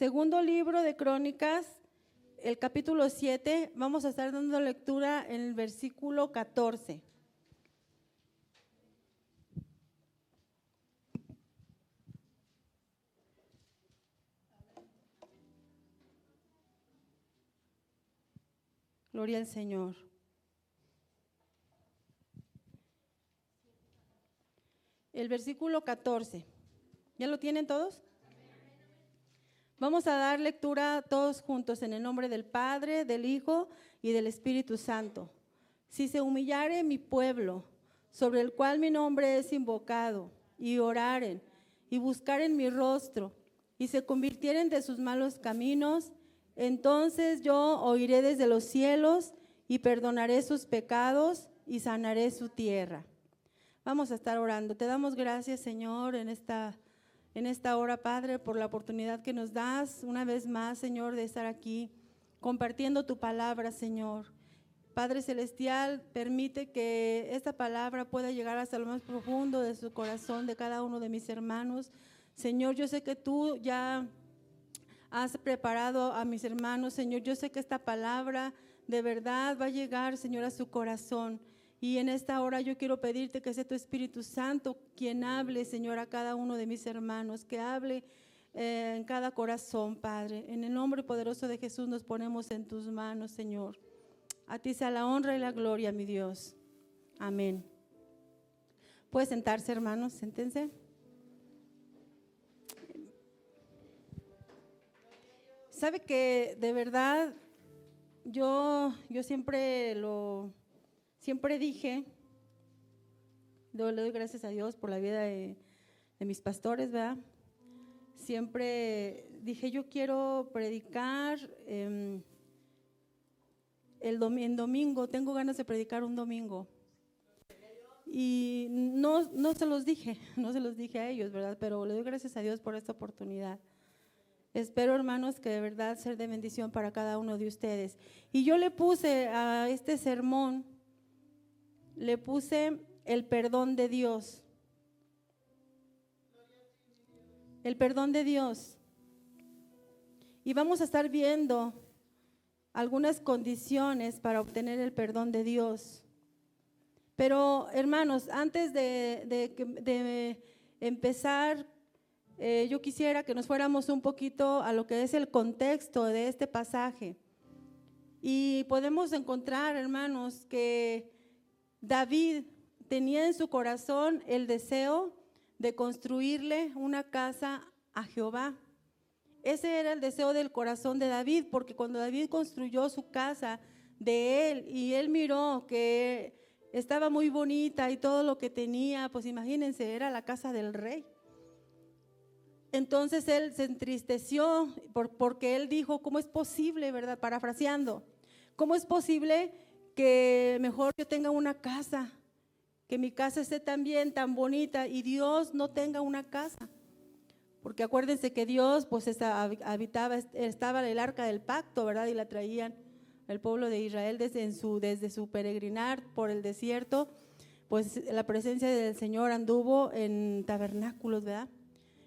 Segundo libro de Crónicas, el capítulo 7, vamos a estar dando lectura en el versículo 14. Gloria al Señor. El versículo 14. ¿Ya lo tienen todos? Vamos a dar lectura todos juntos en el nombre del Padre, del Hijo y del Espíritu Santo. Si se humillare mi pueblo, sobre el cual mi nombre es invocado, y oraren, y buscaren mi rostro, y se convirtieren de sus malos caminos, entonces yo oiré desde los cielos y perdonaré sus pecados y sanaré su tierra. Vamos a estar orando. Te damos gracias, Señor, en esta, en esta hora, Padre, por la oportunidad que nos das una vez más, Señor, de estar aquí compartiendo tu palabra, Señor. Padre Celestial, permite que esta palabra pueda llegar hasta lo más profundo de su corazón de cada uno de mis hermanos. Señor, yo sé que tú ya has preparado a mis hermanos, Señor. Yo sé que esta palabra de verdad va a llegar, Señor, a su corazón. Y en esta hora yo quiero pedirte que sea tu Espíritu Santo quien hable, Señor, a cada uno de mis hermanos, que hable eh, en cada corazón, Padre. En el nombre poderoso de Jesús nos ponemos en tus manos, Señor. A ti sea la honra y la gloria, mi Dios. Amén. Puede sentarse, hermanos, sentense. Sabe que de verdad yo, yo siempre lo, siempre dije, le doy gracias a Dios por la vida de, mis pastores, ¿verdad? Siempre dije, yo quiero predicar em, el en domingo, tengo ganas de predicar un domingo. Y no, no se los dije, no se los dije a ellos, ¿verdad? Pero le doy gracias a Dios por esta oportunidad. Espero, hermanos, que de verdad sea de bendición para cada uno de ustedes. Y yo le puse a este sermón, le puse el perdón de Dios. El perdón de Dios. Y vamos a estar viendo algunas condiciones para obtener el perdón de Dios. Pero, hermanos, antes de, empezar eh, yo quisiera que nos fuéramos un poquito a lo que es el contexto de este pasaje. Y podemos encontrar, hermanos, que David tenía en su corazón el deseo de construirle una casa a Jehová. Ese era el deseo del corazón de David, porque cuando David construyó su casa de él y él miró que estaba muy bonita y todo lo que tenía, pues imagínense, era la casa del rey. Entonces él se entristeció porque él dijo, ¿cómo es posible, verdad? Parafraseando, ¿cómo es posible que mejor yo tenga una casa, que mi casa esté tan bien, tan bonita y Dios no tenga una casa? Porque acuérdense que Dios pues habitaba, estaba el arca del pacto, ¿verdad? Y la traían el pueblo de Israel desde, su, desde su peregrinar por el desierto, pues la presencia del Señor anduvo en tabernáculos, ¿verdad?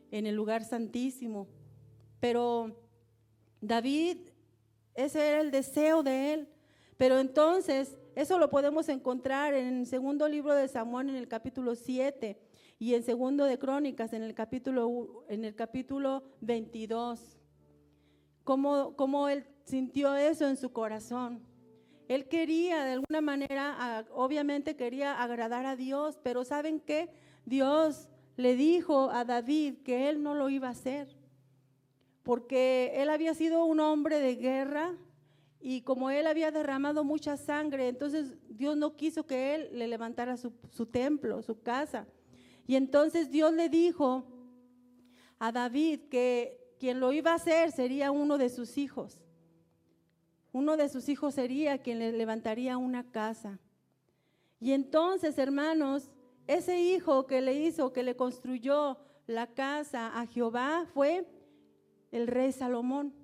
en el lugar santísimo. Pero David, ese era el deseo de él. Pero entonces, eso lo podemos encontrar en el segundo libro de Samuel, en el capítulo 7, y en segundo de Crónicas, en el capítulo, en el capítulo 22. Cómo, cómo él sintió eso en su corazón. Él quería, de alguna manera, obviamente quería agradar a Dios, pero ¿saben qué? Dios le dijo a David que él no lo iba a hacer, porque él había sido un hombre de guerra y como él había derramado mucha sangre, entonces Dios no quiso que él le levantara su, templo, su casa. Y entonces Dios le dijo a David que quien lo iba a hacer sería uno de sus hijos. Uno de sus hijos sería quien le levantaría una casa. Y entonces, hermanos, ese hijo que le hizo, que le construyó la casa a Jehová fue el rey Salomón.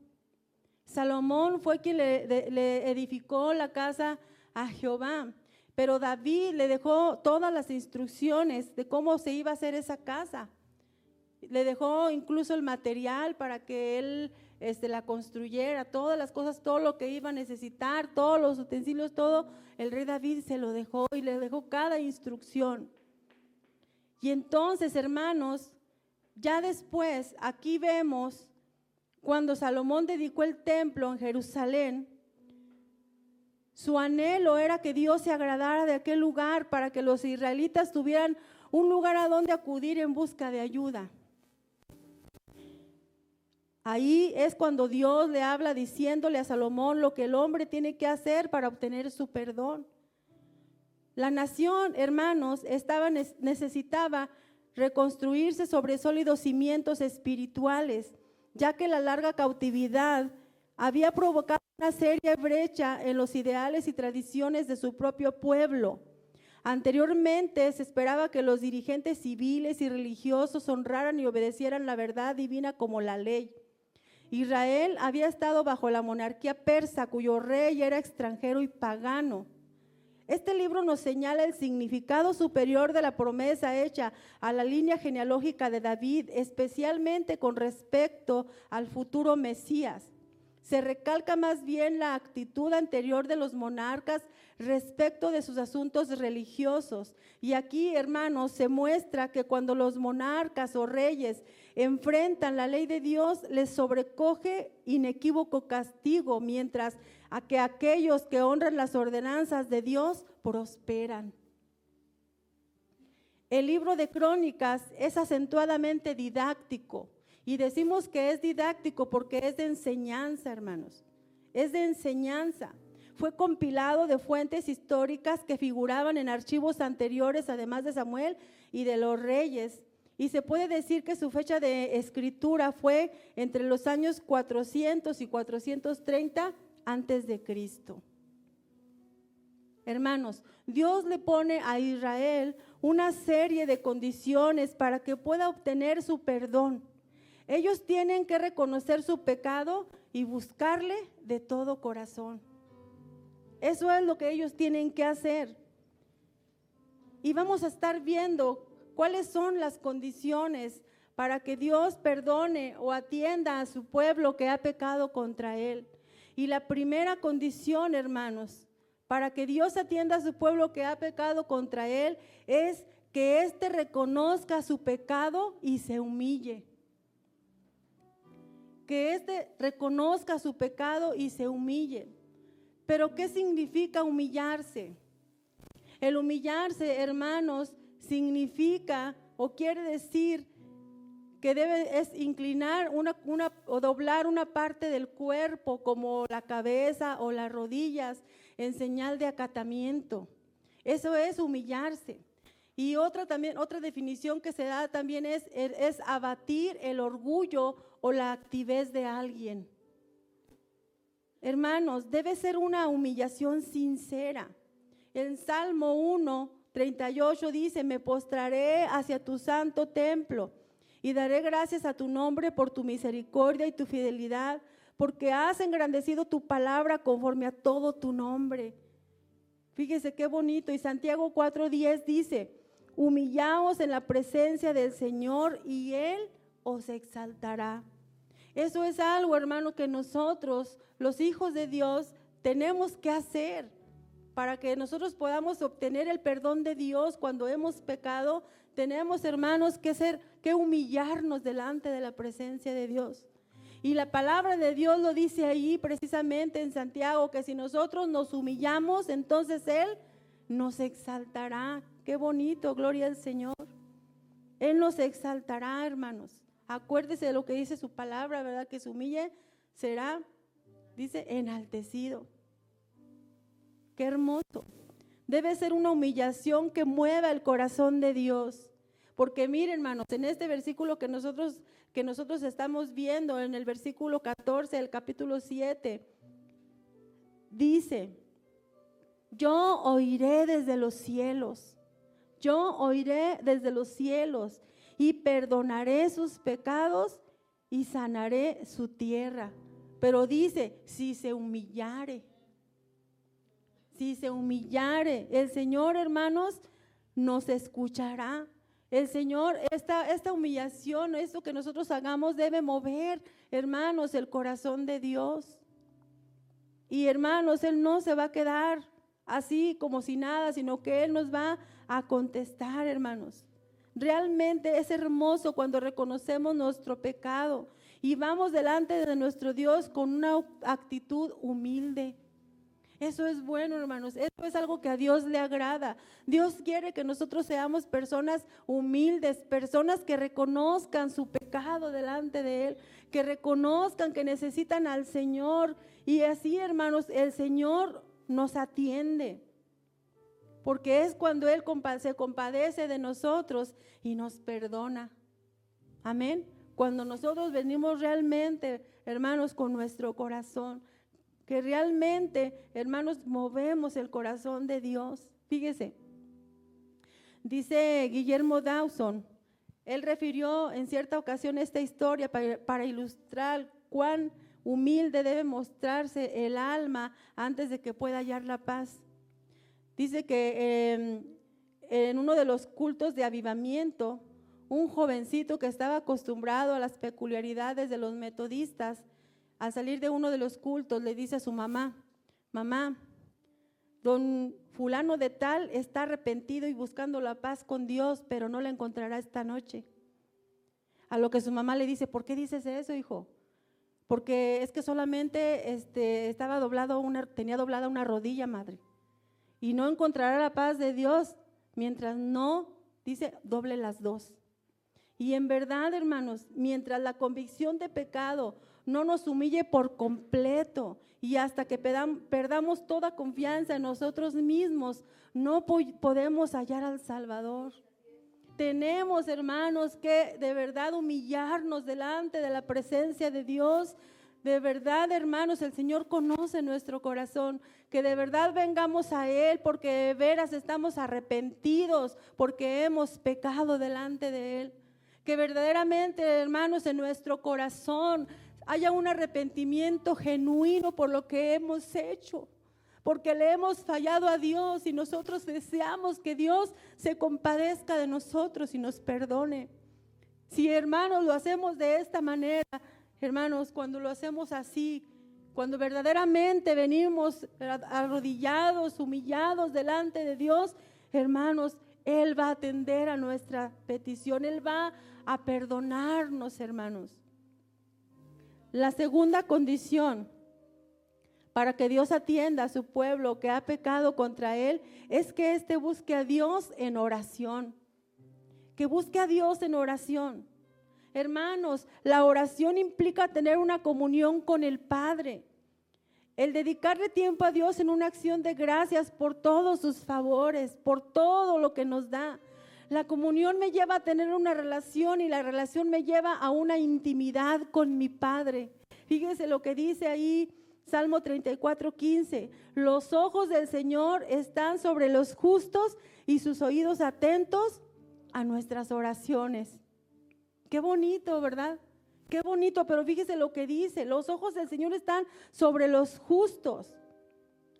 Salomón fue quien le, edificó la casa a Jehová. Pero David le dejó todas las instrucciones de cómo se iba a hacer esa casa. Le dejó incluso el material para que él este, la construyera, todas las cosas, todo lo que iba a necesitar, todos los utensilios, todo, el rey David se lo dejó y le dejó cada instrucción. Y entonces, hermanos, ya después, aquí vemos cuando Salomón dedicó el templo en Jerusalén, su anhelo era que Dios se agradara de aquel lugar para que los israelitas tuvieran un lugar a donde acudir en busca de ayuda. Ahí es cuando Dios le habla diciéndole a Salomón lo que el hombre tiene que hacer para obtener su perdón. La nación, hermanos, estaba, necesitaba reconstruirse sobre sólidos cimientos espirituales, ya que la larga cautividad había provocado una seria brecha en los ideales y tradiciones de su propio pueblo. Anteriormente se esperaba que los dirigentes civiles y religiosos honraran y obedecieran la verdad divina como la ley. Israel había estado bajo la monarquía persa, cuyo rey era extranjero y pagano. Este libro nos señala el significado superior de la promesa hecha a la línea genealógica de David, especialmente con respecto al futuro Mesías. Se recalca más bien la actitud anterior de los monarcas respecto de sus asuntos religiosos. Y aquí, hermanos, se muestra que cuando los monarcas o reyes enfrentan la ley de Dios, les sobrecoge inequívoco castigo, mientras a que aquellos que honran las ordenanzas de Dios prosperan. El libro de Crónicas es acentuadamente didáctico y decimos que es didáctico porque es de enseñanza, hermanos. Es de enseñanza. Fue compilado de fuentes históricas que figuraban en archivos anteriores, además de Samuel y de los reyes. Y se puede decir que su fecha de escritura fue entre los años 400 y 430 antes de Cristo. Hermanos, Dios le pone a Israel una serie de condiciones para que pueda obtener su perdón. Ellos tienen que reconocer su pecado y buscarle de todo corazón. Eso es lo que ellos tienen que hacer. Y vamos a estar viendo cuáles son las condiciones para que Dios perdone o atienda a su pueblo que ha pecado contra él. Y la primera condición, hermanos, para que Dios atienda a su pueblo que ha pecado contra él es que éste reconozca su pecado y se humille. Que éste reconozca su pecado y se humille. Pero ¿qué significa humillarse? El humillarse, hermanos, significa o quiere decir que debe es inclinar una, una, o doblar una parte del cuerpo como la cabeza o las rodillas en señal de acatamiento. Eso es humillarse. Y otra también, otra definición que se da también es, es abatir el orgullo o la activez de alguien. Hermanos, debe ser una humillación sincera. En Salmo 1, 38 dice, me postraré hacia tu santo templo y daré gracias a tu nombre por tu misericordia y tu fidelidad, porque has engrandecido tu palabra conforme a todo tu nombre. Fíjese qué bonito. Y Santiago 4:10 dice, humillaos en la presencia del Señor y Él os exaltará. Eso es algo, hermano, que nosotros, los hijos de Dios, tenemos que hacer para que nosotros podamos obtener el perdón de Dios cuando hemos pecado. Tenemos, hermanos, que ser, que humillarnos delante de la presencia de Dios. Y la palabra de Dios lo dice ahí precisamente en Santiago, que si nosotros nos humillamos, entonces Él nos exaltará. Qué bonito, gloria al Señor. Él nos exaltará, hermanos. Acuérdese de lo que dice su palabra, ¿verdad? Que se humille será, dice, enaltecido. Qué hermoso. Debe ser una humillación que mueva el corazón de Dios. Porque miren, hermanos, en este versículo que nosotros, que nosotros estamos viendo, en el versículo 14 del capítulo 7, dice, yo oiré desde los cielos, yo oiré desde los cielos y perdonaré sus pecados y sanaré su tierra. Pero dice, si se humillare, si se humillare, el Señor, hermanos, nos escuchará. El Señor, esta, esta humillación, esto que nosotros hagamos debe mover hermanos, el corazón de Dios. Y hermanos, Él no se va a quedar así como si nada, sino que Él nos va a contestar, hermanos. Realmente es hermoso cuando reconocemos nuestro pecado y vamos delante de nuestro Dios con una actitud humilde. Eso es bueno, hermanos. Eso es algo que a Dios le agrada. Dios quiere que nosotros seamos personas humildes, personas que reconozcan su pecado delante de Él, que reconozcan que necesitan al Señor. Y así, hermanos, el Señor nos atiende. Porque es cuando Él se compadece de nosotros y nos perdona. Amén. Cuando nosotros venimos realmente, hermanos, con nuestro corazón que realmente, hermanos, movemos el corazón de Dios. Fíjese, dice Guillermo Dawson, él refirió en cierta ocasión esta historia para, ilustrar cuán humilde debe mostrarse el alma antes de que pueda hallar la paz. Dice que em, en uno de los cultos de avivamiento, un jovencito que estaba acostumbrado a las peculiaridades de los metodistas, al salir de uno de los cultos, le dice a su mamá, mamá, don fulano de tal está arrepentido y buscando la paz con Dios, pero no la encontrará esta noche. A lo que su mamá le dice, ¿por qué dices eso, hijo? Porque es que solamente este, estaba doblado una, tenía doblada una rodilla, madre. Y no encontrará la paz de Dios mientras no, dice, doble las dos. Y en verdad, hermanos, mientras la convicción de pecado no nos humille por completo y hasta que perdamos toda confianza en nosotros mismos, no podemos hallar al Salvador. Tenemos, hermanos, que de verdad humillarnos delante de la presencia de Dios. De verdad, hermanos, el Señor conoce nuestro corazón. Que de verdad vengamos a Él porque de veras estamos arrepentidos porque hemos pecado delante de Él. Que verdaderamente, hermanos, en nuestro corazón haya un arrepentimiento genuino por lo que hemos hecho, porque le hemos fallado a Dios y nosotros deseamos que Dios se compadezca de nosotros y nos perdone. Si hermanos lo hacemos de esta manera, hermanos, cuando lo hacemos así, cuando verdaderamente venimos arrodillados, humillados delante de Dios, hermanos, Él va a atender a nuestra petición, Él va a perdonarnos, hermanos. La segunda condición para que Dios atienda a su pueblo que ha pecado contra él es que éste busque a Dios en oración. Que busque a Dios en oración. Hermanos, la oración implica tener una comunión con el Padre. El dedicarle tiempo a Dios en una acción de gracias por todos sus favores, por todo lo que nos da. La comunión me lleva a tener una relación y la relación me lleva a una intimidad con mi Padre. Fíjense lo que dice ahí Salmo 34, 15. Los ojos del Señor están sobre los justos y sus oídos atentos a nuestras oraciones. Qué bonito, ¿verdad? Qué bonito, pero fíjese lo que dice. Los ojos del Señor están sobre los justos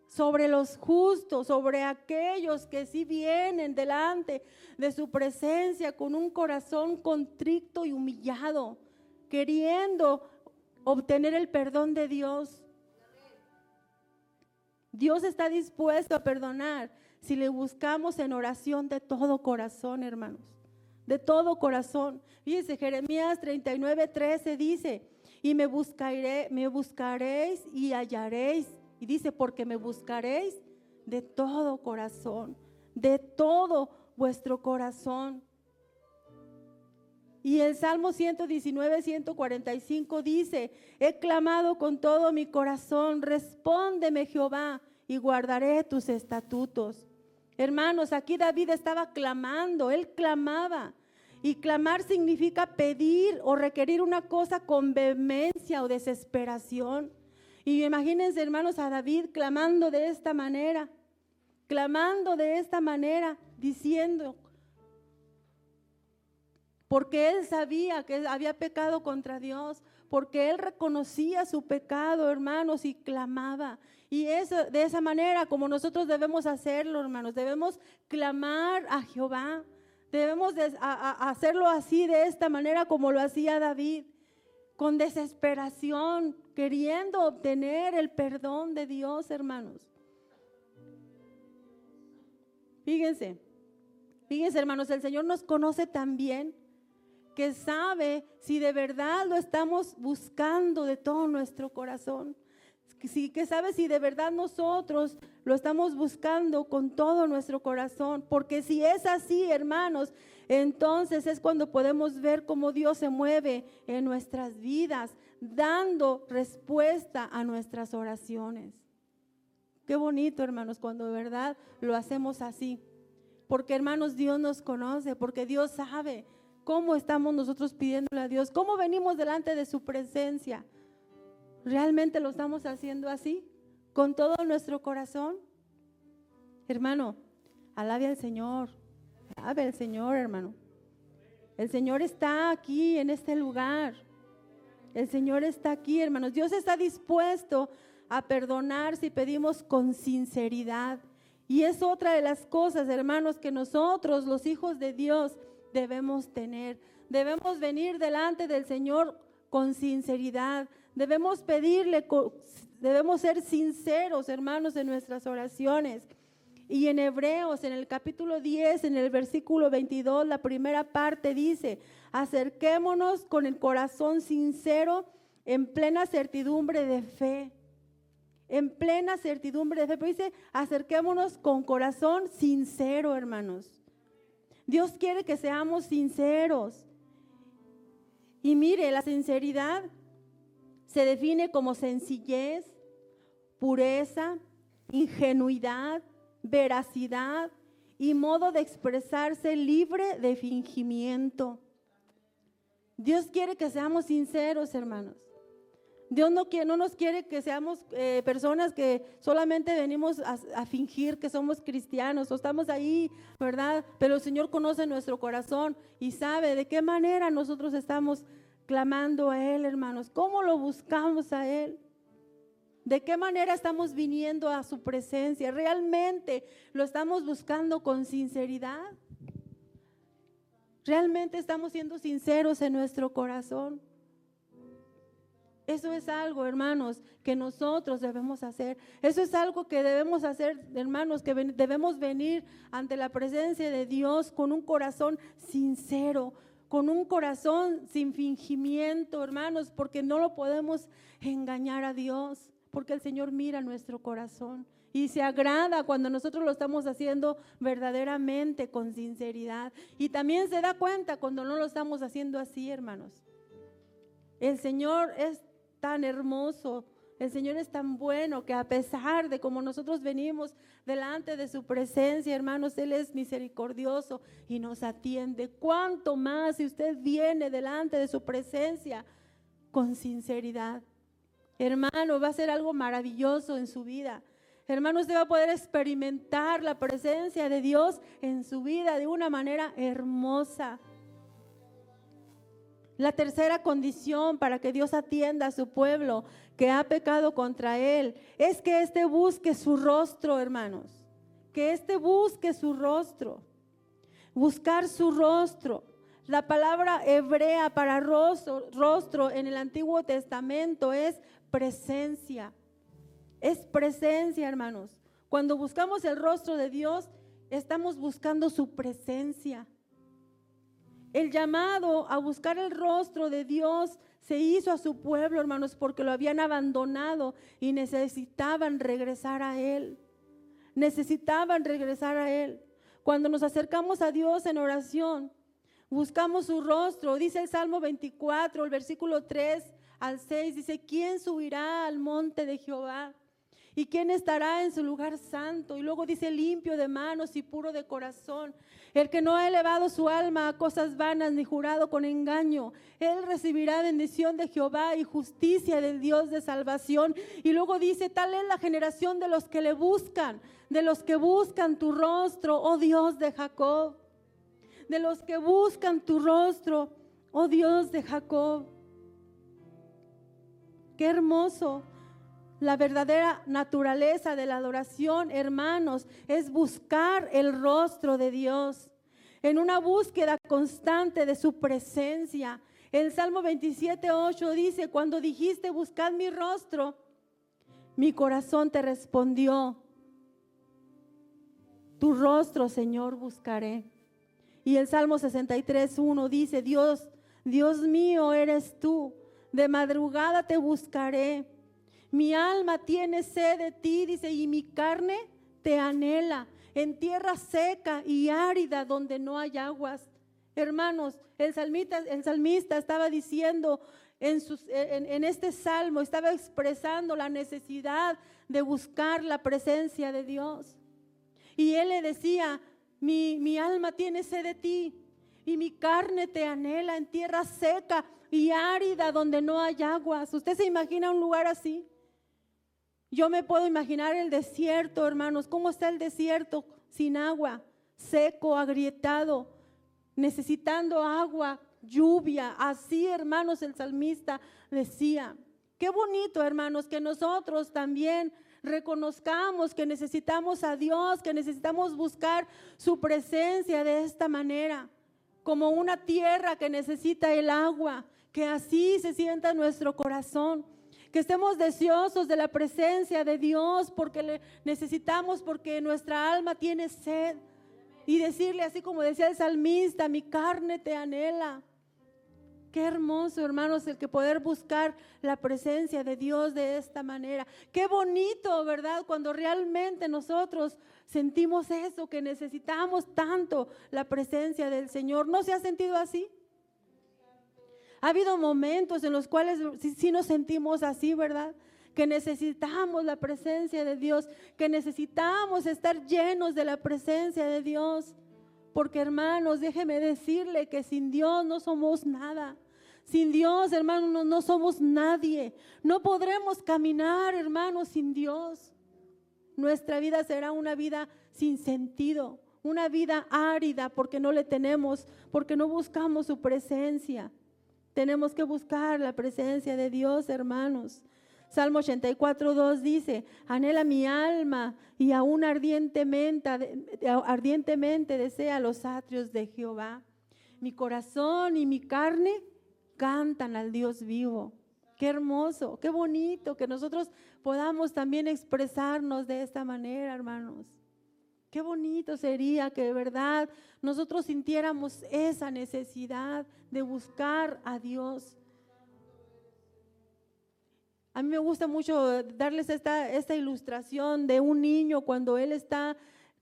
sobre los justos, sobre aquellos que sí vienen delante de su presencia con un corazón contrito y humillado, queriendo obtener el perdón de Dios. Dios está dispuesto a perdonar si le buscamos en oración de todo corazón, hermanos. De todo corazón. Fíjense, Jeremías 39, 13 dice, y me, buscaré, me buscaréis y hallaréis y dice, porque me buscaréis de todo corazón, de todo vuestro corazón. Y el Salmo 119, 145 dice, he clamado con todo mi corazón, respóndeme Jehová y guardaré tus estatutos. Hermanos, aquí David estaba clamando, él clamaba. Y clamar significa pedir o requerir una cosa con vehemencia o desesperación. Y imagínense, hermanos, a David clamando de esta manera, clamando de esta manera, diciendo, porque él sabía que había pecado contra Dios, porque él reconocía su pecado, hermanos, y clamaba. Y eso, de esa manera, como nosotros debemos hacerlo, hermanos, debemos clamar a Jehová. Debemos hacerlo así, de esta manera, como lo hacía David con desesperación, queriendo obtener el perdón de Dios, hermanos. Fíjense, fíjense, hermanos, el Señor nos conoce también que sabe si de verdad lo estamos buscando de todo nuestro corazón. Sí, que sabe si de verdad nosotros lo estamos buscando con todo nuestro corazón. Porque si es así, hermanos, entonces es cuando podemos ver cómo Dios se mueve en nuestras vidas, dando respuesta a nuestras oraciones. Qué bonito, hermanos, cuando de verdad lo hacemos así. Porque, hermanos, Dios nos conoce, porque Dios sabe ¿Cómo estamos nosotros pidiéndole a Dios? ¿Cómo venimos delante de su presencia? ¿Realmente lo estamos haciendo así? ¿Con todo nuestro corazón? Hermano, alabe al Señor. Alabe al Señor, hermano. El Señor está aquí en este lugar. El Señor está aquí, hermanos. Dios está dispuesto a perdonar si pedimos con sinceridad. Y es otra de las cosas, hermanos, que nosotros, los hijos de Dios, debemos tener. Debemos venir delante del Señor con sinceridad. Debemos pedirle, debemos ser sinceros, hermanos, en nuestras oraciones. Y en Hebreos, en el capítulo 10, en el versículo 22, la primera parte dice, acerquémonos con el corazón sincero, en plena certidumbre de fe. En plena certidumbre de fe. Pero dice, acerquémonos con corazón sincero, hermanos. Dios quiere que seamos sinceros. Y mire, la sinceridad se define como sencillez, pureza, ingenuidad, veracidad y modo de expresarse libre de fingimiento. Dios quiere que seamos sinceros, hermanos. Dios no, no nos quiere que seamos eh, personas que solamente venimos a, fingir que somos cristianos o estamos ahí, ¿verdad? Pero el Señor conoce nuestro corazón y sabe de qué manera nosotros estamos clamando a Él, hermanos. ¿Cómo lo buscamos a Él? ¿De qué manera estamos viniendo a su presencia? ¿Realmente lo estamos buscando con sinceridad? ¿Realmente estamos siendo sinceros en nuestro corazón? Eso es algo, hermanos, que nosotros debemos hacer. Eso es algo que debemos hacer, hermanos, que debemos venir ante la presencia de Dios con un corazón sincero, con un corazón sin fingimiento, hermanos, porque no lo podemos engañar a Dios, porque el Señor mira nuestro corazón y se agrada cuando nosotros lo estamos haciendo verdaderamente con sinceridad. Y también se da cuenta cuando no lo estamos haciendo así, hermanos. El Señor es tan hermoso. El Señor es tan bueno que a pesar de como nosotros venimos delante de su presencia, hermanos, Él es misericordioso y nos atiende. ¿Cuánto más si usted viene delante de su presencia con sinceridad? Hermano, va a ser algo maravilloso en su vida. Hermano, usted va a poder experimentar la presencia de Dios en su vida de una manera hermosa. La tercera condición para que Dios atienda a su pueblo que ha pecado contra él es que éste busque su rostro, hermanos. Que éste busque su rostro. Buscar su rostro. La palabra hebrea para rostro, rostro en el Antiguo Testamento es presencia. Es presencia, hermanos. Cuando buscamos el rostro de Dios, estamos buscando su presencia. El llamado a buscar el rostro de Dios se hizo a su pueblo, hermanos, porque lo habían abandonado y necesitaban regresar a Él. Necesitaban regresar a Él. Cuando nos acercamos a Dios en oración, buscamos su rostro. Dice el Salmo 24, el versículo 3 al 6, dice, ¿quién subirá al monte de Jehová? ¿Y quién estará en su lugar santo? Y luego dice limpio de manos y puro de corazón. El que no ha elevado su alma a cosas vanas ni jurado con engaño. Él recibirá bendición de Jehová y justicia del Dios de salvación. Y luego dice, tal es la generación de los que le buscan, de los que buscan tu rostro, oh Dios de Jacob. De los que buscan tu rostro, oh Dios de Jacob. Qué hermoso la verdadera naturaleza de la adoración, hermanos, es buscar el rostro de Dios en una búsqueda constante de su presencia. El Salmo 27, 8 dice, cuando dijiste, buscad mi rostro, mi corazón te respondió, tu rostro, Señor, buscaré. Y el Salmo 63, 1 dice, Dios, Dios mío eres tú, de madrugada te buscaré. Mi alma tiene sed de ti, dice, y mi carne te anhela en tierra seca y árida donde no hay aguas. Hermanos, el salmista, estaba diciendo en, este salmo, estaba expresando la necesidad de buscar la presencia de Dios. Y él le decía, mi alma tiene sed de ti y mi carne te anhela en tierra seca y árida donde no hay aguas. ¿Usted se imagina un lugar así? Yo me puedo imaginar el desierto, hermanos. ¿Cómo está el desierto sin agua? Seco, agrietado, necesitando agua, lluvia. Así, hermanos, el salmista decía. Qué bonito, hermanos, que nosotros también reconozcamos que necesitamos a Dios, que necesitamos buscar su presencia de esta manera, como una tierra que necesita el agua, que así se sienta nuestro corazón que estemos deseosos de la presencia de Dios porque necesitamos, porque nuestra alma tiene sed. Y decirle así como decía el salmista, mi carne te anhela. Qué hermoso, hermanos, el que poder buscar la presencia de Dios de esta manera. Qué bonito, ¿verdad? Cuando realmente nosotros sentimos eso, que necesitamos tanto la presencia del Señor. ¿No se ha sentido así? Ha habido momentos en los cuales sí, nos sentimos así, ¿verdad? Que necesitamos la presencia de Dios, que necesitamos estar llenos de la presencia de Dios. Porque hermanos, déjeme decirle que sin Dios no somos nada. Sin Dios, hermanos, no, no, somos nadie. No podremos caminar, hermanos, sin Dios. Nuestra vida será una vida sin sentido, una vida árida porque no le tenemos, porque no buscamos su presencia. Tenemos que buscar la presencia de Dios, hermanos. Salmo 84, 2 dice, anhela mi alma y aún ardientemente, ardientemente desea los atrios de Jehová. Mi corazón y mi carne cantan al Dios vivo. Qué hermoso, qué bonito que nosotros podamos también expresarnos de esta manera, hermanos. Qué bonito sería que de verdad nosotros sintiéramos esa necesidad de buscar a Dios. A mí me gusta mucho darles esta, esta ilustración de un niño cuando él está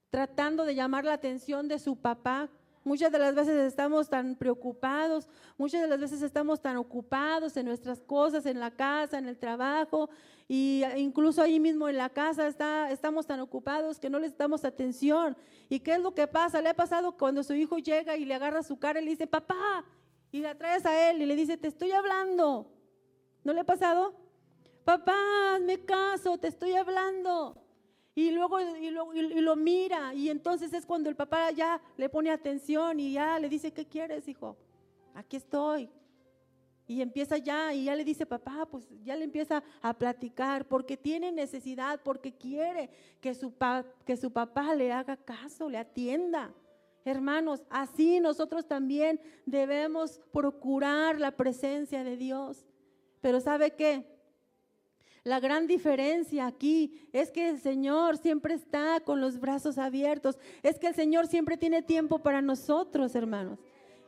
tratando de llamar la atención de su papá Muchas de las veces estamos tan preocupados, muchas de las veces estamos tan ocupados en nuestras cosas, en la casa, en el trabajo, y incluso ahí mismo en la casa está, estamos tan ocupados que no les damos atención. ¿Y qué es lo que pasa? Le ha pasado cuando su hijo llega y le agarra su cara y le dice, papá, y la traes a él y le dice, te estoy hablando. ¿No le ha pasado? Papá, me caso, te estoy hablando. Y luego y lo, y lo, mira y entonces es cuando el papá ya le pone atención y ya le dice, ¿qué quieres, hijo? Aquí estoy. Y empieza ya y ya le dice, papá, pues ya le empieza a platicar porque tiene necesidad, porque quiere que su, que su papá le haga caso, le atienda. Hermanos, así nosotros también debemos procurar la presencia de Dios. Pero ¿sabe qué? La gran diferencia aquí es que el Señor siempre está con los brazos abiertos. Es que el Señor siempre tiene tiempo para nosotros, hermanos.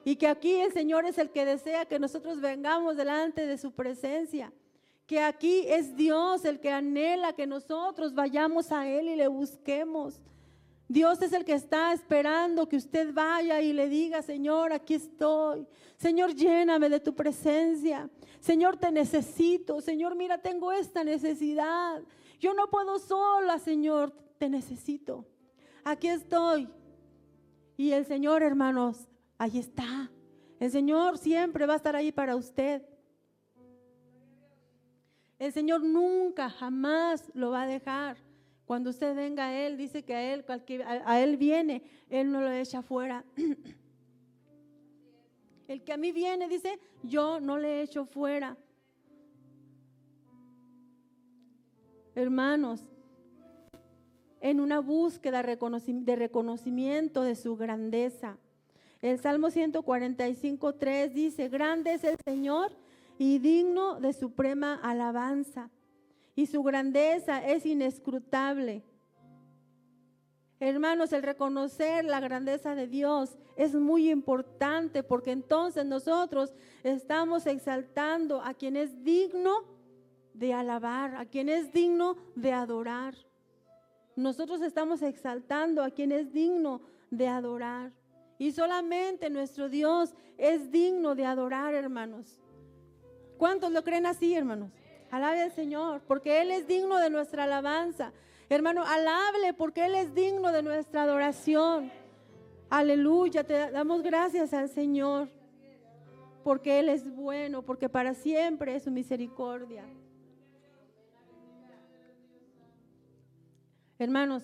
Y que aquí el Señor es el que desea que nosotros vengamos delante de su presencia. Que aquí es Dios el que anhela que nosotros vayamos a Él y le busquemos. Dios es el que está esperando que usted vaya y le diga, Señor, aquí estoy. Señor, lléname de tu presencia. Señor, te necesito. Señor, mira, tengo esta necesidad. Yo no puedo sola, Señor, te necesito. Aquí estoy. Y el Señor, hermanos, ahí está. El Señor siempre va a estar ahí para usted. El Señor nunca, jamás lo va a dejar. Cuando usted venga a Él, dice que a Él, a Él viene, Él no lo echa fuera. El que a mí viene, dice, yo no le echo fuera. Hermanos, en una búsqueda de reconocimiento de su grandeza, El Salmo 145, 3 dice, grande es el Señor y digno de suprema alabanza, y su grandeza es inescrutable. Hermanos, el reconocer la grandeza de Dios es muy importante porque entonces nosotros estamos exaltando a quien es digno de alabar, a quien es digno de adorar. Nosotros estamos exaltando a quien es digno de adorar. Y solamente nuestro Dios es digno de adorar, hermanos. ¿Cuántos lo creen así, hermanos? Alabe al Señor, porque Él es digno de nuestra alabanza. Hermano, alable porque Él es digno de nuestra adoración. Aleluya, te damos gracias al Señor, porque Él es bueno, porque para siempre es su misericordia. Hermanos,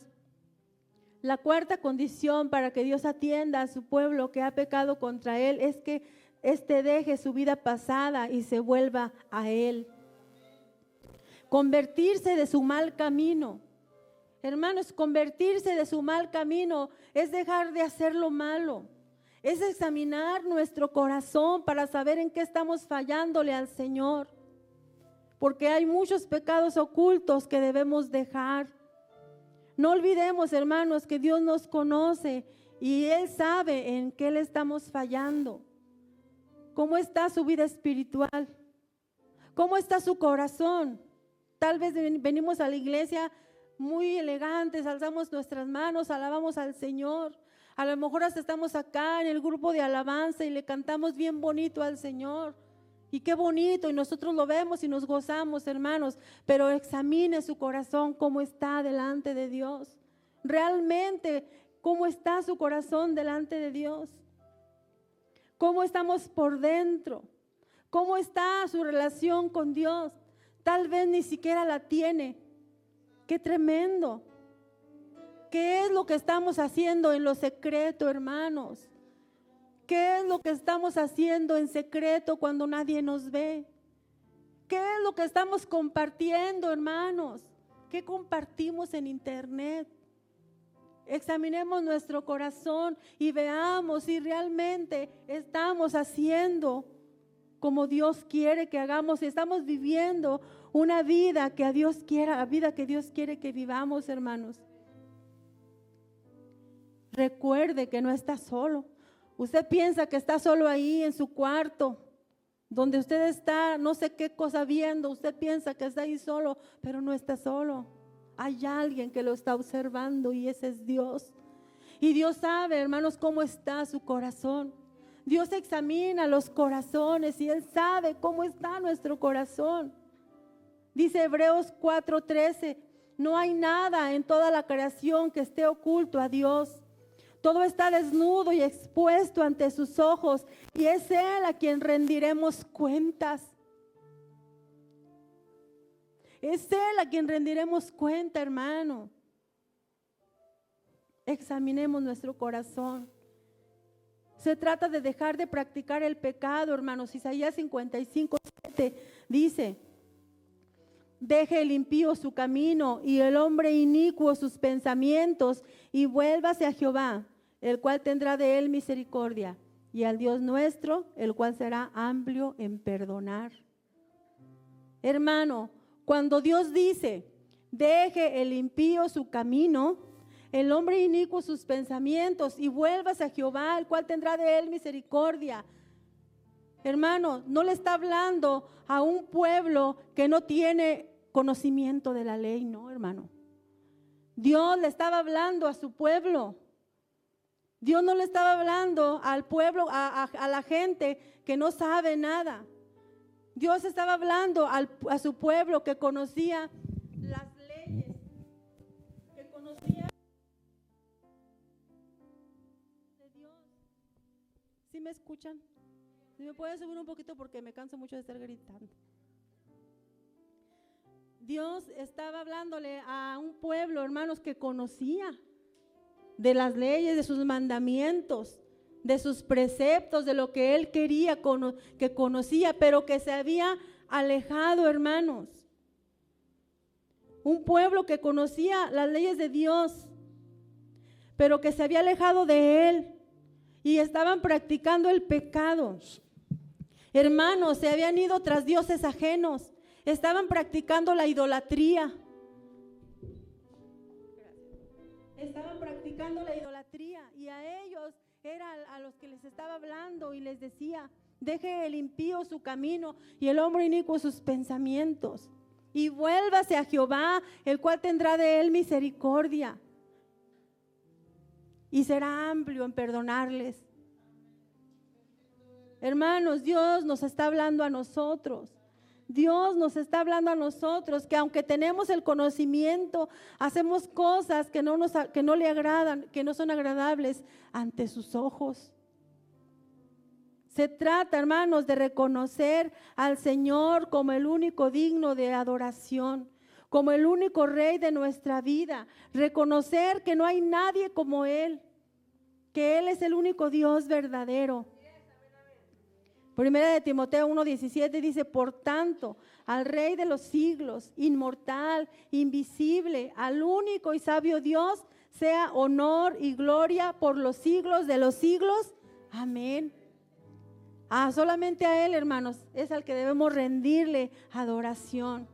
la cuarta condición para que Dios atienda a su pueblo que ha pecado contra Él es que éste deje su vida pasada y se vuelva a Él. Convertirse de su mal camino. Hermanos, convertirse de su mal camino es dejar de hacer lo malo. Es examinar nuestro corazón para saber en qué estamos fallándole al Señor. Porque hay muchos pecados ocultos que debemos dejar. No olvidemos, hermanos, que Dios nos conoce y Él sabe en qué le estamos fallando. ¿Cómo está su vida espiritual? ¿Cómo está su corazón? Tal vez venimos a la iglesia muy elegantes, alzamos nuestras manos, alabamos al Señor. A lo mejor hasta estamos acá en el grupo de alabanza y le cantamos bien bonito al Señor. Y qué bonito, y nosotros lo vemos y nos gozamos, hermanos, pero examine su corazón cómo está delante de Dios. Realmente, cómo está su corazón delante de Dios. Cómo estamos por dentro. Cómo está su relación con Dios. Tal vez ni siquiera la tiene. Qué tremendo. ¿Qué es lo que estamos haciendo en lo secreto, hermanos? ¿Qué es lo que estamos haciendo en secreto cuando nadie nos ve? ¿Qué es lo que estamos compartiendo, hermanos? ¿Qué compartimos en internet? Examinemos nuestro corazón y veamos si realmente estamos haciendo como Dios quiere que hagamos, si estamos viviendo una vida que a Dios quiera, la vida que Dios quiere que vivamos, hermanos. Recuerde que no está solo. Usted piensa que está solo ahí en su cuarto, donde usted está, no sé qué cosa viendo, usted piensa que está ahí solo, pero no está solo. Hay alguien que lo está observando y ese es Dios. Y Dios sabe, hermanos, cómo está su corazón. Dios examina los corazones y Él sabe cómo está nuestro corazón. Dice Hebreos 4:13, no hay nada en toda la creación que esté oculto a Dios. Todo está desnudo y expuesto ante sus ojos y es Él a quien rendiremos cuentas. Es Él a quien rendiremos cuenta, hermano. Examinemos nuestro corazón. Se trata de dejar de practicar el pecado, hermanos. Isaías 55, 7 dice, deje el impío su camino y el hombre inicuo sus pensamientos y vuélvase a Jehová el cual tendrá de él misericordia, y al Dios nuestro, el cual será amplio en perdonar. Hermano, cuando Dios dice, deje el impío su camino, el hombre inicuo sus pensamientos, y vuelvas a Jehová, el cual tendrá de él misericordia. Hermano, no le está hablando a un pueblo que no tiene conocimiento de la ley, no, hermano. Dios le estaba hablando a su pueblo Dios no le estaba hablando al pueblo, a, la gente que no sabe nada. Dios estaba hablando a su pueblo que conocía las leyes, que conocía de Dios. ¿Sí me escuchan? Si me pueden subir un poquito porque me canso mucho de estar gritando. Dios estaba hablándole a un pueblo, hermanos, que conocía de las leyes, de sus mandamientos, de sus preceptos, de lo que él quería que conocía, pero que se había alejado, hermanos. Un pueblo que conocía las leyes de Dios, pero que se había alejado de él. y estaban practicando el pecado. Hermanos, se habían ido tras dioses ajenos, estaban practicando la idolatría. Estaban practicando la idolatría y a ellos era a los que les estaba hablando y les decía, deje el impío su camino y el hombre inicuo sus pensamientos. Y vuélvase a Jehová, el cual tendrá de él misericordia. Y será amplio en perdonarles. Hermanos, Dios nos está hablando a nosotros. Dios nos está hablando a nosotros que aunque tenemos el conocimiento, hacemos cosas que no, nos, que no le agradan, que no son agradables ante sus ojos. Se trata, hermanos, de reconocer al Señor como el único digno de adoración, como el único rey de nuestra vida. Reconocer que no hay nadie como Él, que Él es el único Dios verdadero. Primera de Timoteo 1:17 dice, por tanto, al Rey de los siglos, inmortal, invisible, al único y sabio Dios, sea honor y gloria por los siglos de los siglos. Amén. Ah, solamente a Él, hermanos, es al que debemos rendirle adoración.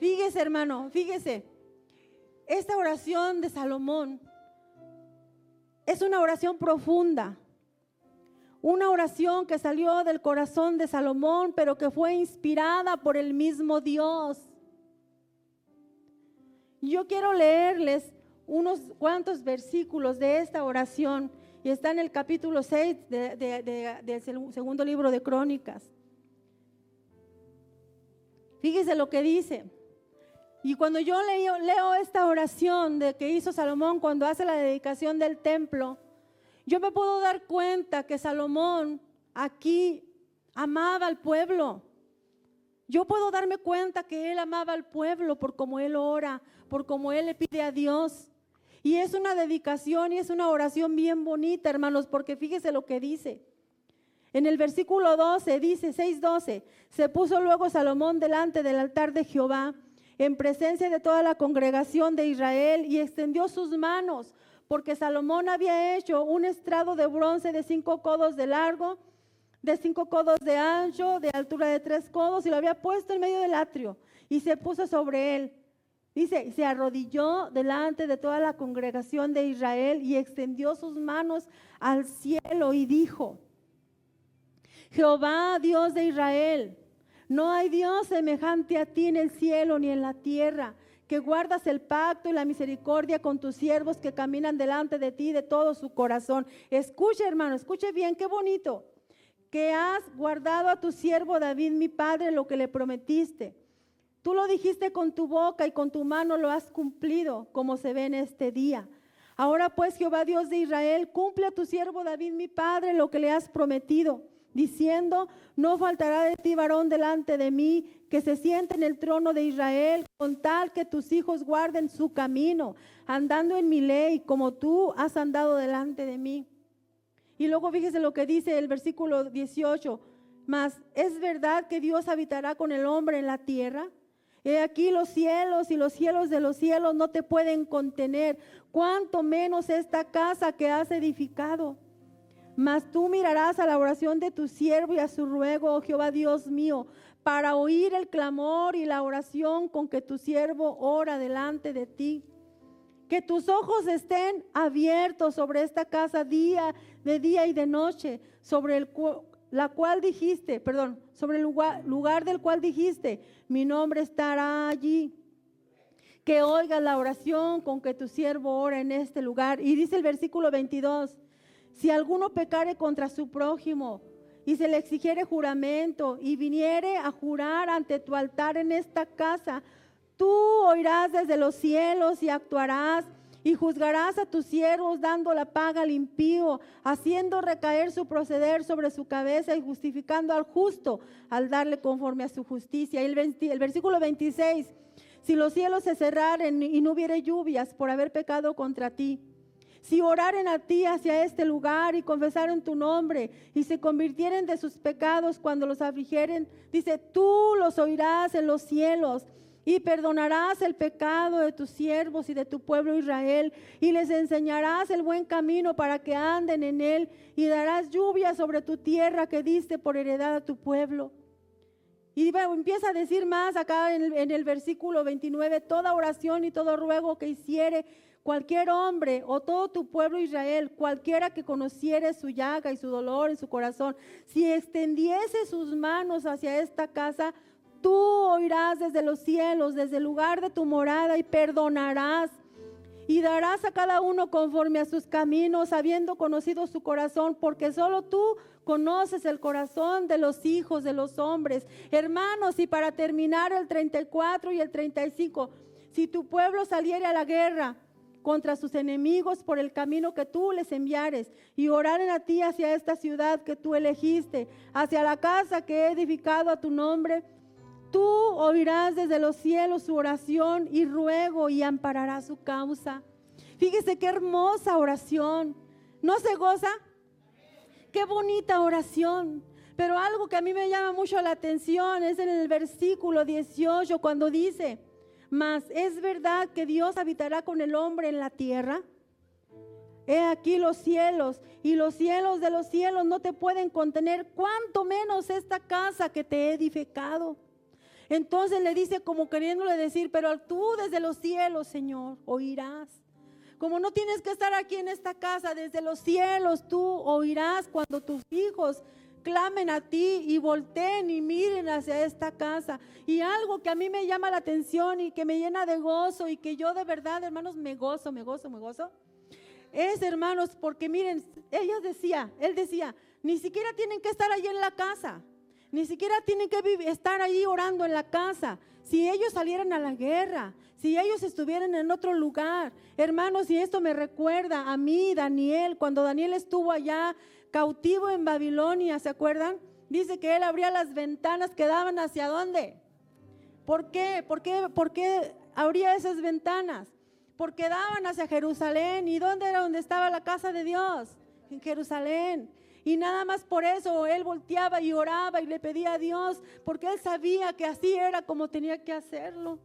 Fíjese, hermano, fíjese. Esta oración de Salomón es una oración profunda. Una oración que salió del corazón de Salomón, pero que fue inspirada por el mismo Dios. Yo quiero leerles unos cuantos versículos de esta oración y está en el capítulo 6 del segundo libro de Crónicas. Fíjese lo que dice. Y cuando yo leo, leo esta oración de que hizo Salomón cuando hace la dedicación del templo, yo me puedo dar cuenta que Salomón aquí amaba al pueblo. Yo puedo darme cuenta que él amaba al pueblo por cómo él ora, por cómo él le pide a Dios. Y es una dedicación y es una oración bien bonita, hermanos, porque fíjese lo que dice. En el versículo 12 dice, 6.12, se puso luego Salomón delante del altar de Jehová, en presencia de toda la congregación de Israel, y extendió sus manos, porque Salomón había hecho un estrado de bronce de cinco codos de largo, de cinco codos de ancho, de altura de tres codos, y lo había puesto en medio del atrio, y se puso sobre él. Dice, se arrodilló delante de toda la congregación de Israel y extendió sus manos al cielo y dijo, Jehová, Dios de Israel, no hay Dios semejante a ti en el cielo ni en la tierra, que guardas el pacto y la misericordia con tus siervos que caminan delante de ti de todo su corazón. Escuche, hermano, escuche bien, qué bonito, que has guardado a tu siervo David, mi padre, lo que le prometiste Tú lo dijiste con tu boca y con tu mano lo has cumplido, como se ve en este día. Ahora pues, Jehová Dios de Israel, cumple a tu siervo David, mi padre, lo que le has prometido, diciendo, no faltará de ti varón delante de mí, que se siente en el trono de Israel, con tal que tus hijos guarden su camino, andando en mi ley, como tú has andado delante de mí. Y luego fíjese lo que dice el versículo 18, mas es verdad que Dios habitará con el hombre en la tierra. He aquí los cielos y los cielos de los cielos no te pueden contener, cuanto menos esta casa que has edificado. Mas tú mirarás a la oración de tu siervo y a su ruego, oh Jehová Dios mío, para oír el clamor y la oración con que tu siervo ora delante de ti. Que tus ojos estén abiertos sobre esta casa día de día y de noche, sobre el, la cual dijiste, perdón, sobre el lugar, lugar del cual dijiste, mi nombre estará allí. Que oiga la oración con que tu siervo ora en este lugar. Y dice el versículo 22, si alguno pecare contra su prójimo y se le exigiere juramento y viniere a jurar ante tu altar en esta casa, tú oirás desde los cielos y actuarás y juzgarás a tus siervos dando la paga al impío, haciendo recaer su proceder sobre su cabeza y justificando al justo al darle conforme a su justicia. Y el, el versículo 26, si los cielos se cerraren y no hubiere lluvias por haber pecado contra ti, si oraren a ti hacia este lugar y confesaren tu nombre y se convirtieren de sus pecados cuando los afligieren, dice, tú los oirás en los cielos y perdonarás el pecado de tus siervos y de tu pueblo Israel, y les enseñarás el buen camino para que anden en él, y darás lluvia sobre tu tierra que diste por heredad a tu pueblo. Y empieza a decir más acá en el, versículo 29, toda oración y todo ruego que hiciere cualquier hombre o todo tu pueblo Israel, cualquiera que conociere su llaga y su dolor en su corazón, si extendiese sus manos hacia esta casa, Tú oirás desde los cielos, desde el lugar de tu morada y perdonarás. Y darás a cada uno conforme a sus caminos, habiendo conocido su corazón, porque solo tú conoces el corazón de los hijos de los hombres. Hermanos, y para terminar el 34 y el 35, si tu pueblo saliere a la guerra contra sus enemigos por el camino que tú les enviares y oraren a ti hacia esta ciudad que tú elegiste, hacia la casa que he edificado a tu nombre, Tú oirás desde los cielos su oración y ruego y ampararás su causa. Fíjese qué hermosa oración. ¿No se goza? Qué bonita oración. Pero algo que a mí me llama mucho la atención es en el versículo 18 cuando dice, mas es verdad que Dios habitará con el hombre en la tierra. He aquí los cielos y los cielos de los cielos no te pueden contener, cuanto menos esta casa que te he edificado. Entonces le dice como queriéndole decir, pero tú desde los cielos, Señor, oirás. Como no tienes que estar aquí en esta casa, desde los cielos tú oirás cuando tus hijos clamen a ti y volteen y miren hacia esta casa. Y algo que a mí me llama la atención y que me llena de gozo y que yo de verdad, hermanos, me gozo, me gozo, me gozo. Es, hermanos, porque miren, ella decía, él decía, ni siquiera tienen que estar allí en la casa. Ni siquiera tienen que estar ahí orando en la casa. Si ellos salieran a la guerra, si ellos estuvieran en otro lugar. Hermanos, y esto me recuerda a mí, Daniel, cuando Daniel estuvo allá cautivo en Babilonia, ¿se acuerdan? Dice que él abría las ventanas que daban hacia dónde. ¿Por qué? ¿Por qué, ¿Por qué abría esas ventanas? Porque daban hacia Jerusalén. ¿Y dónde era donde estaba la casa de Dios? En Jerusalén. Y nada más por eso él volteaba y oraba y le pedía a Dios, porque él sabía que así era como tenía que hacerlo.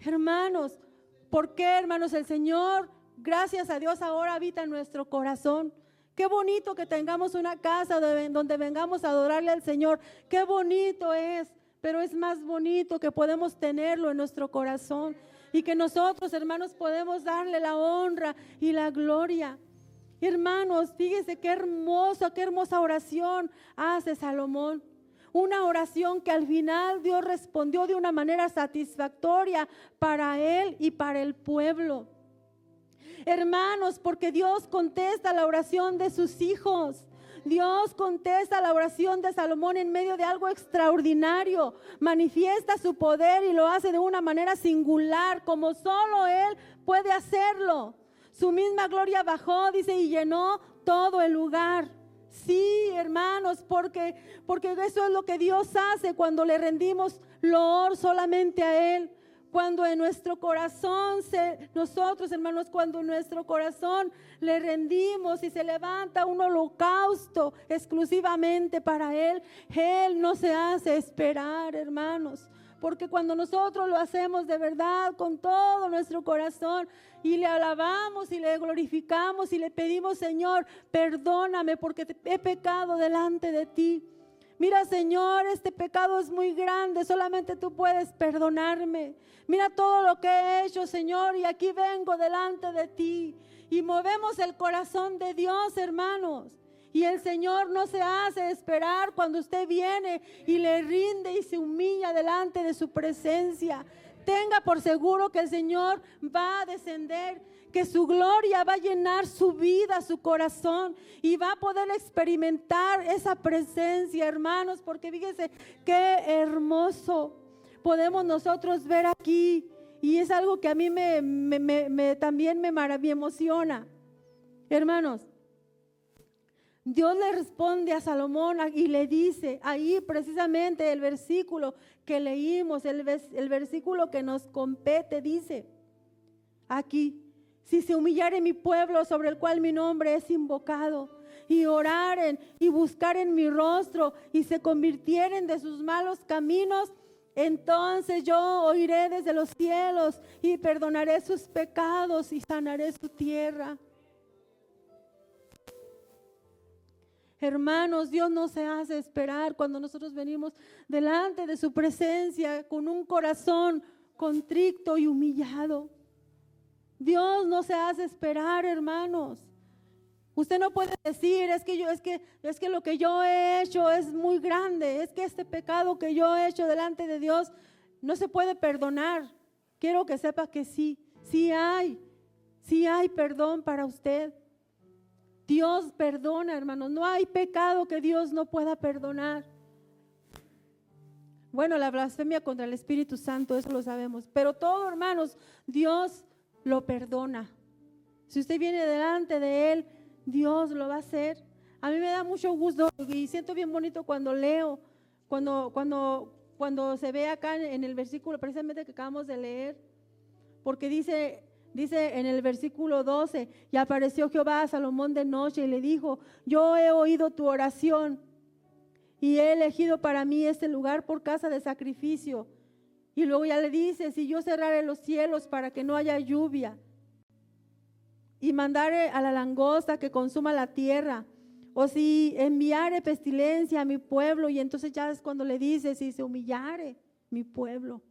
Hermanos, ¿por qué, hermanos? El Señor, gracias a Dios, ahora habita en nuestro corazón. Qué bonito que tengamos una casa donde vengamos a adorarle al Señor. Qué bonito es, pero es más bonito que podemos tenerlo en nuestro corazón y que nosotros, hermanos, podemos darle la honra y la gloria. Hermanos, fíjese qué hermosa, qué hermosa oración hace Salomón. Una oración que al final Dios respondió de una manera satisfactoria para él y para el pueblo. Hermanos, porque Dios contesta la oración de sus hijos. Dios contesta la oración de Salomón en medio de algo extraordinario. Manifiesta su poder y lo hace de una manera singular, como solo Él puede hacerlo. Su misma gloria bajó, dice, y llenó todo el lugar. Sí, hermanos, porque, porque eso es lo que Dios hace cuando le rendimos loor solamente a Él. Cuando en nuestro corazón, se, nosotros hermanos, cuando en nuestro corazón le rendimos y se levanta un holocausto exclusivamente para Él, Él no se hace esperar, hermanos. Porque cuando nosotros lo hacemos de verdad, con todo nuestro corazón, y le alabamos y le glorificamos y le pedimos, Señor, perdóname porque he pecado delante de ti. Mira, Señor, este pecado es muy grande, solamente tú puedes perdonarme. Mira todo lo que he hecho, Señor, y aquí vengo delante de ti. Y movemos el corazón de Dios, hermanos. Y el Señor no se hace esperar cuando usted viene y le rinde y se humilla delante de su presencia. Tenga por seguro que el Señor va a descender, que su gloria va a llenar su vida, su corazón y va a poder experimentar esa presencia, hermanos, porque fíjense qué hermoso podemos nosotros ver aquí. Y es algo que a mí me, también me, me emociona. Hermanos, Dios le responde a Salomón y le dice, ahí precisamente el versículo que leímos, el, el versículo que nos compete, dice, aquí, si se humillare mi pueblo sobre el cual mi nombre es invocado, y oraren y buscaren mi rostro y se convirtieren de sus malos caminos, Entonces yo oiré desde los cielos y perdonaré sus pecados y sanaré su tierra. Hermanos, Dios no se hace esperar cuando nosotros venimos delante de su presencia con un corazón contrito y humillado. Dios no se hace esperar, hermanos. Usted no puede decir, es que yo es que es que lo que yo he hecho es muy grande, es que este pecado que yo he hecho delante de Dios no se puede perdonar. Quiero que sepa que sí, sí hay. Sí hay perdón para usted. Dios perdona, hermanos. No hay pecado que Dios no pueda perdonar. Bueno, la blasfemia contra el Espíritu Santo, eso lo sabemos. Pero todo, hermanos, Dios lo perdona. Si usted viene delante de Él, Dios lo va a hacer. A mí me da mucho gusto y siento bien bonito cuando leo, cuando, cuando, cuando se ve acá en el versículo precisamente que acabamos de leer, porque dice, dice en el versículo 12, y apareció Jehová a Salomón de noche y le dijo, yo he oído tu oración y he elegido para mí este lugar por casa de sacrificio. Y luego ya le dice, si yo cerraré los cielos para que no haya lluvia y mandare a la langosta que consuma la tierra, o si enviare pestilencia a mi pueblo, y entonces ya es cuando le dice, si se humillare mi pueblo.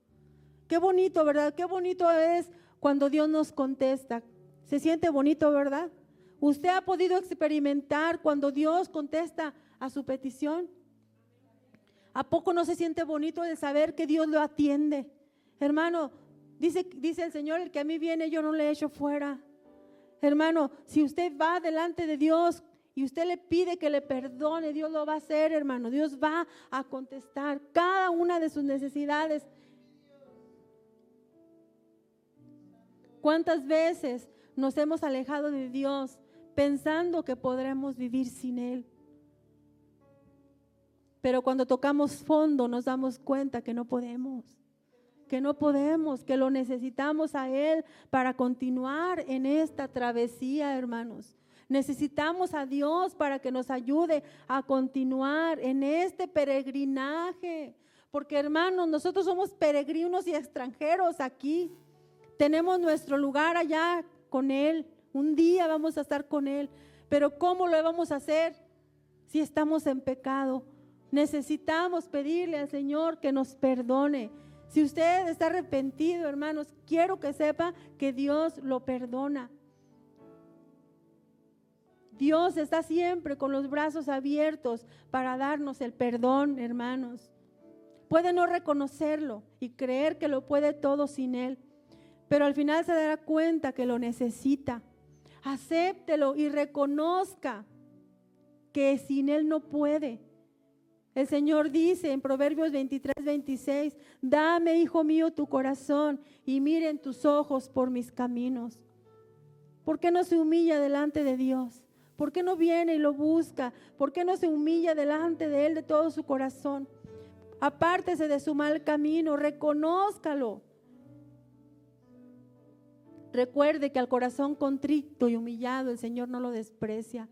Qué bonito, ¿verdad? Qué bonito es cuando Dios nos contesta. Se siente bonito, ¿verdad? Usted ha podido experimentar cuando Dios contesta a su petición. ¿A poco no se siente bonito de saber que Dios lo atiende? Hermano, dice, dice el Señor, el que a mí viene yo no le echo fuera. Hermano, si usted va delante de Dios y usted le pide que le perdone, Dios lo va a hacer, hermano. Dios va a contestar cada una de sus necesidades. ¿Cuántas veces nos hemos alejado de Dios pensando que podremos vivir sin Él? Pero cuando tocamos fondo nos damos cuenta que no podemos, que no podemos, que lo necesitamos a Él para continuar en esta travesía, hermanos. Necesitamos a Dios para que nos ayude a continuar en este peregrinaje. Porque hermanos, nosotros somos peregrinos y extranjeros aquí. Tenemos nuestro lugar allá con Él. Un día vamos a estar con Él. Pero ¿cómo lo vamos a hacer si estamos en pecado? Necesitamos pedirle al Señor que nos perdone. Si usted está arrepentido, hermanos, quiero que sepa que Dios lo perdona. Dios está siempre con los brazos abiertos para darnos el perdón, hermanos. Puede no reconocerlo y creer que lo puede todo sin Él, pero al final se dará cuenta que lo necesita. Acéptelo y reconozca que sin Él no puede. El Señor dice en Proverbios 23, 26, dame, hijo mío, tu corazón y miren tus ojos por mis caminos. ¿Por qué no se humilla delante de Dios? ¿Por qué no viene y lo busca? ¿Por qué no se humilla delante de Él de todo su corazón? Apártese de su mal camino, reconózcalo. Recuerde que al corazón contrito y humillado el Señor no lo desprecia.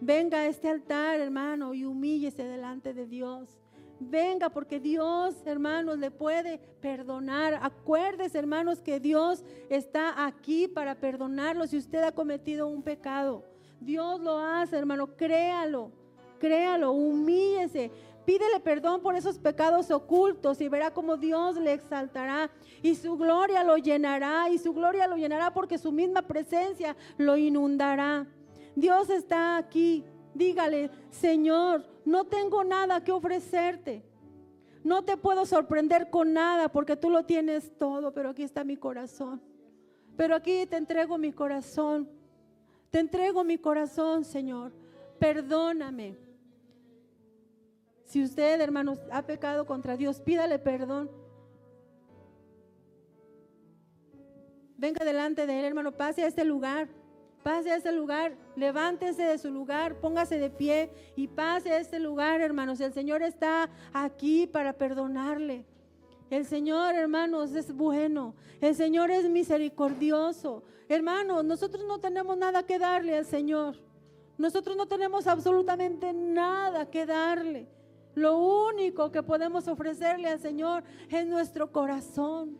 Venga a este altar, hermano, y humíllese delante de Dios. Venga, porque Dios, hermanos, le puede perdonar. Acuérdese, hermanos, que Dios está aquí para perdonarlo si usted ha cometido un pecado. Dios lo hace, hermano, créalo, créalo, humíllese. Pídele perdón por esos pecados ocultos y verá cómo Dios le exaltará y su gloria lo llenará y su gloria lo llenará porque su misma presencia lo inundará. Dios está aquí. Dígale, Señor, no tengo nada que ofrecerte. No te puedo sorprender con nada porque tú lo tienes todo, pero aquí está mi corazón. Pero aquí te entrego mi corazón. Te entrego mi corazón, Señor. Perdóname. Si usted, hermanos, ha pecado contra Dios, pídale perdón. Venga delante de Él, hermano, pase a este lugar. Pase a este lugar, levántese de su lugar, póngase de pie y pase a este lugar, hermanos. El Señor está aquí para perdonarle. El Señor, hermanos, es bueno. El Señor es misericordioso. Hermanos, nosotros no tenemos nada que darle al Señor. Nosotros no tenemos absolutamente nada que darle. Lo único que podemos ofrecerle al Señor es nuestro corazón.